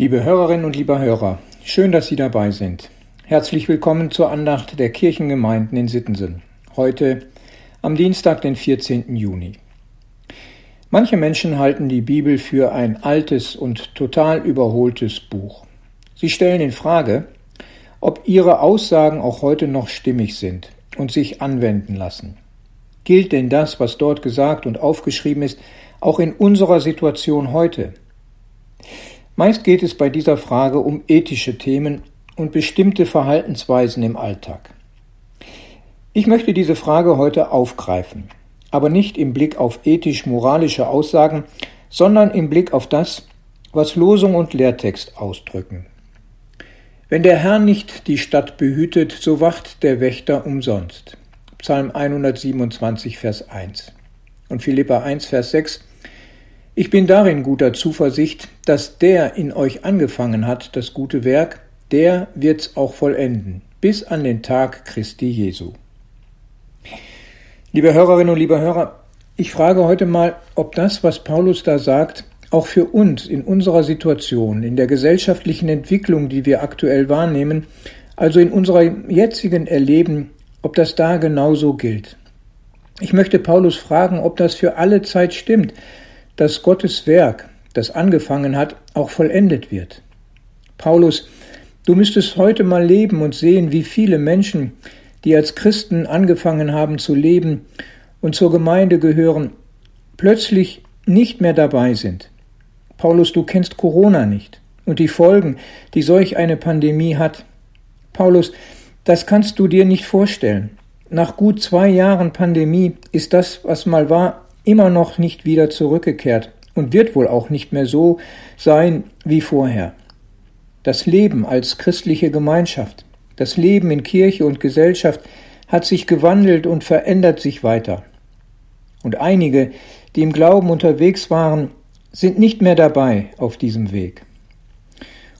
Liebe Hörerinnen und lieber Hörer, schön, dass Sie dabei sind. Herzlich willkommen zur Andacht der Kirchengemeinden in Sittensen. Heute am Dienstag, den 14. Juni. Manche Menschen halten die Bibel für ein altes und total überholtes Buch. Sie stellen in Frage, ob ihre Aussagen auch heute noch stimmig sind und sich anwenden lassen. Gilt denn das, was dort gesagt und aufgeschrieben ist, auch in unserer Situation heute? Meist geht es bei dieser Frage um ethische Themen und bestimmte Verhaltensweisen im Alltag. Ich möchte diese Frage heute aufgreifen, aber nicht im Blick auf ethisch-moralische Aussagen, sondern im Blick auf das, was Losung und Lehrtext ausdrücken. Wenn der Herr nicht die Stadt behütet, so wacht der Wächter umsonst. Psalm 127, Vers 1. Und Philippa 1, Vers 6. Ich bin darin guter Zuversicht, dass der in euch angefangen hat, das gute Werk, der wird's auch vollenden, bis an den Tag Christi Jesu. Liebe Hörerinnen und liebe Hörer, ich frage heute mal, ob das, was Paulus da sagt, auch für uns in unserer Situation, in der gesellschaftlichen Entwicklung, die wir aktuell wahrnehmen, also in unserem jetzigen Erleben, ob das da genauso gilt. Ich möchte Paulus fragen, ob das für alle Zeit stimmt, dass Gottes Werk, das angefangen hat, auch vollendet wird. Paulus, du müsstest heute mal leben und sehen, wie viele Menschen, die als Christen angefangen haben zu leben und zur Gemeinde gehören, plötzlich nicht mehr dabei sind. Paulus, du kennst Corona nicht und die Folgen, die solch eine Pandemie hat. Paulus, das kannst du dir nicht vorstellen. Nach gut zwei Jahren Pandemie ist das, was mal war, immer noch nicht wieder zurückgekehrt und wird wohl auch nicht mehr so sein wie vorher. Das Leben als christliche Gemeinschaft, das Leben in Kirche und Gesellschaft hat sich gewandelt und verändert sich weiter. Und einige, die im Glauben unterwegs waren, sind nicht mehr dabei auf diesem Weg.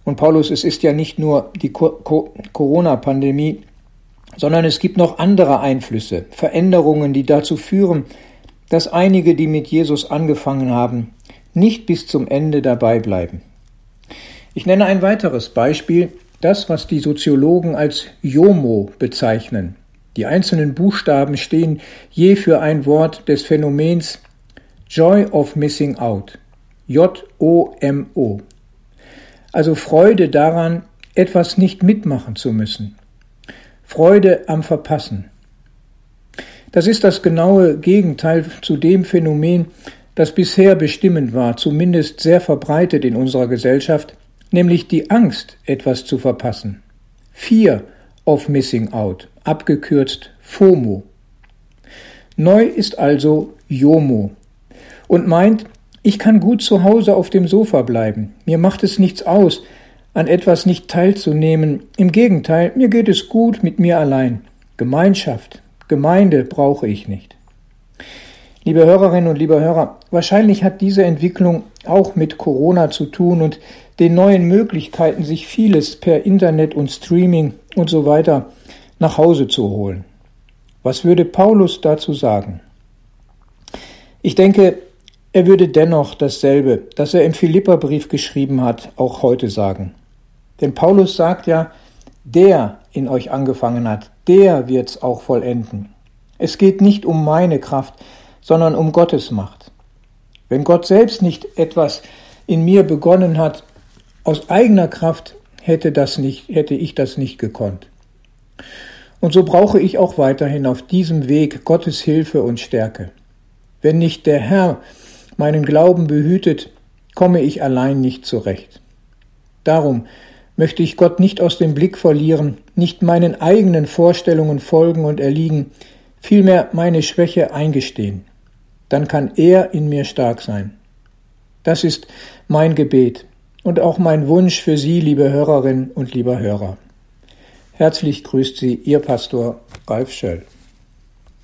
Und Paulus, es ist ja nicht nur die Corona-Pandemie, sondern es gibt noch andere Einflüsse, Veränderungen, die dazu führen, dass einige, die mit Jesus angefangen haben, nicht bis zum Ende dabei bleiben. Ich nenne ein weiteres Beispiel, das, was die Soziologen als JOMO bezeichnen. Die einzelnen Buchstaben stehen je für ein Wort des Phänomens Joy of Missing Out. J-O-M-O. Also Freude daran, etwas nicht mitmachen zu müssen. Freude am Verpassen. Das ist das genaue Gegenteil zu dem Phänomen, das bisher bestimmend war, zumindest sehr verbreitet in unserer Gesellschaft, nämlich die Angst, etwas zu verpassen. Fear of Missing Out, abgekürzt FOMO. Neu ist also JOMO und meint, ich kann gut zu Hause auf dem Sofa bleiben. Mir macht es nichts aus, an etwas nicht teilzunehmen. Im Gegenteil, mir geht es gut mit mir allein. Gemeinschaft, Gemeinde brauche ich nicht. Liebe Hörerinnen und liebe Hörer, wahrscheinlich hat diese Entwicklung auch mit Corona zu tun und den neuen Möglichkeiten, sich vieles per Internet und Streaming und so weiter nach Hause zu holen. Was würde Paulus dazu sagen? Ich denke, er würde dennoch dasselbe, das er im Philipperbrief geschrieben hat, auch heute sagen. Denn Paulus sagt ja, der in euch angefangen hat, der wird's auch vollenden. Es geht nicht um meine Kraft, sondern um Gottes Macht. Wenn Gott selbst nicht etwas in mir begonnen hat, aus eigener Kraft hätte das nicht, hätte ich das nicht gekonnt. Und so brauche ich auch weiterhin auf diesem Weg Gottes Hilfe und Stärke. Wenn nicht der Herr meinen Glauben behütet, komme ich allein nicht zurecht. Darum möchte ich Gott nicht aus dem Blick verlieren, nicht meinen eigenen Vorstellungen folgen und erliegen, vielmehr meine Schwäche eingestehen. Dann kann er in mir stark sein. Das ist mein Gebet und auch mein Wunsch für Sie, liebe Hörerinnen und lieber Hörer. Herzlich grüßt Sie Ihr Pastor Ralf Schöll.